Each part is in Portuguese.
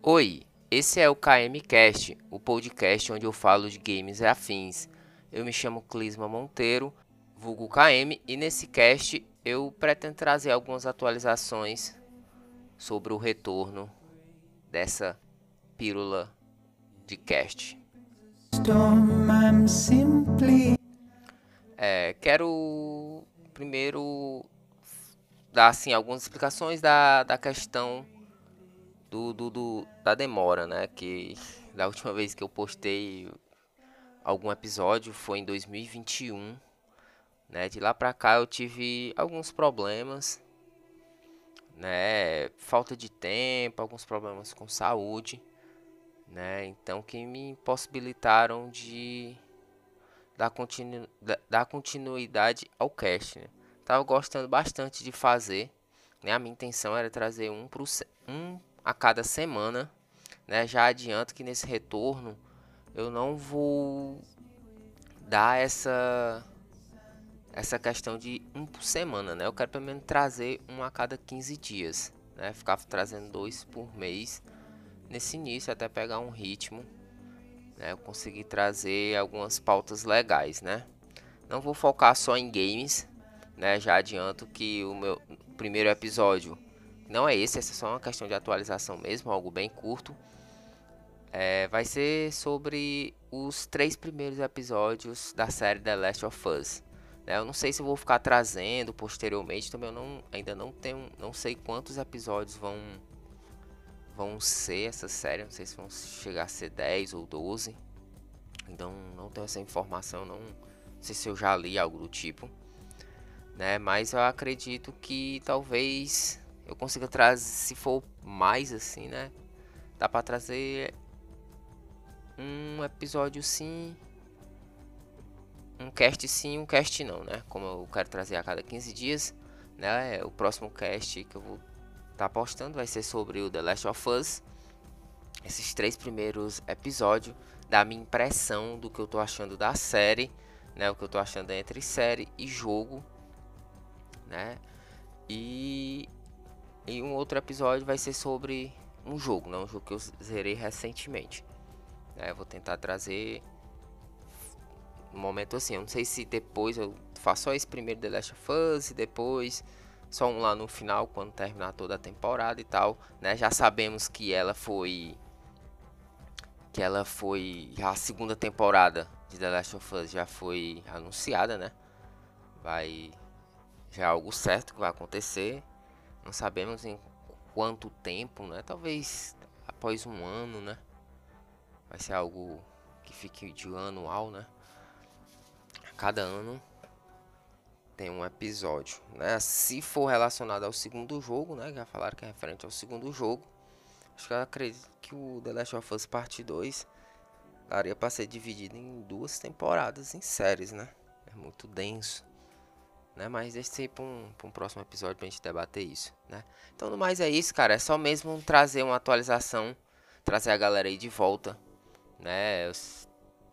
Oi, esse é o KM Cast, o podcast onde eu falo de games e afins. Eu me chamo Clisma Monteiro, vulgo KM, e nesse cast eu pretendo trazer algumas atualizações sobre o retorno dessa pílula de cast. É, quero primeiro dar assim algumas explicações da, da questão do, do, do- da demora, né? Que da última vez que eu postei algum episódio foi em 2021, né? De lá pra cá eu tive alguns problemas, né? Falta de tempo, alguns problemas com saúde, né? Então que me impossibilitaram de dar, continu da- dar continuidade ao cast, né? Tava gostando bastante de fazer, né? A minha intenção era trazer um, pro um a cada semana, né? Já adianto que nesse retorno eu não vou dar essa essa questão de um por semana, né? Eu quero pelo menos trazer um a cada 15 dias, né? Ficar trazendo dois por mês nesse início até pegar um ritmo né, eu consegui trazer algumas pautas legais, né? Não vou focar só em games, né? Já adianto que o meu primeiro episódio não é esse, essa é só uma questão de atualização mesmo, algo bem curto. É, vai ser sobre os três primeiros episódios da série The Last of Us. né? Eu não sei se vou ficar trazendo posteriormente, também eu não, ainda não tenho, não sei quantos episódios vão vão ser essa série. Não sei se vão chegar a ser 10 ou 12. Então não tenho essa informação, não, não sei se eu já li algo do tipo. Né? Mas eu acredito que talvez eu consiga trazer, se for mais assim, né? Dá pra trazer um episódio sim, um cast sim, um cast não, né? Como eu quero trazer a cada 15 dias, né? O próximo cast que eu vou tá postando vai ser sobre o The Last of Us. Esses três primeiros episódios da minha impressão do que eu tô achando da série, né? O que eu tô achando entre série e jogo, né? E, e um outro episódio vai ser sobre um jogo, né? Um jogo que eu zerei recentemente. Eu vou tentar trazer um momento assim. Eu não sei se depois eu faço só esse primeiro The Last of Us e depois só um lá no final quando terminar toda a temporada e tal, né? Já sabemos que ela foi que ela foi a segunda temporada de The Last of Us já foi anunciada, né? Vai já é algo certo que vai acontecer. Não sabemos em quanto tempo, né? Talvez após um ano, né? Vai ser algo que fique de anual, né? Cada ano tem um episódio, né? Se for relacionado ao segundo jogo, né? Já falaram que é referente ao segundo jogo. Acho que eu acredito que o The Last of Us Parte 2 daria para ser dividido em duas temporadas em séries, né? É muito denso, né? Mas deixa aí para um, pra um próximo episódio pra gente debater isso, né? Então, no mais é isso, cara. É só mesmo trazer uma atualização, trazer a galera aí de volta, né? Eu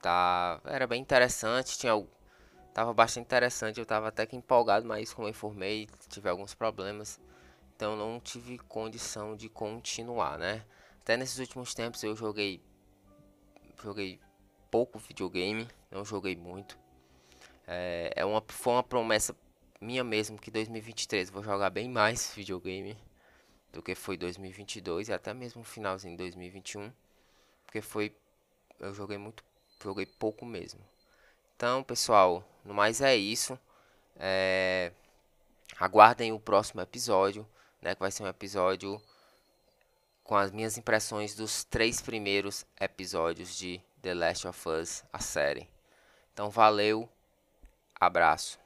tá, era bem interessante, tinha tava bastante interessante, eu tava até que empolgado, mas como eu informei, tive alguns problemas, então não tive condição de continuar, né? Até nesses últimos tempos eu joguei joguei pouco videogame, não joguei muito. É, é uma foi uma promessa minha mesmo que 2023 eu vou jogar bem mais videogame do que foi 2022 e até mesmo finalzinho de 2021, porque foi eu joguei muito, joguei pouco mesmo. Então, pessoal, no mais é isso. É, aguardem o próximo episódio, né? Que vai ser um episódio com as minhas impressões dos três primeiros episódios de The Last of Us, a série. Então, valeu, abraço.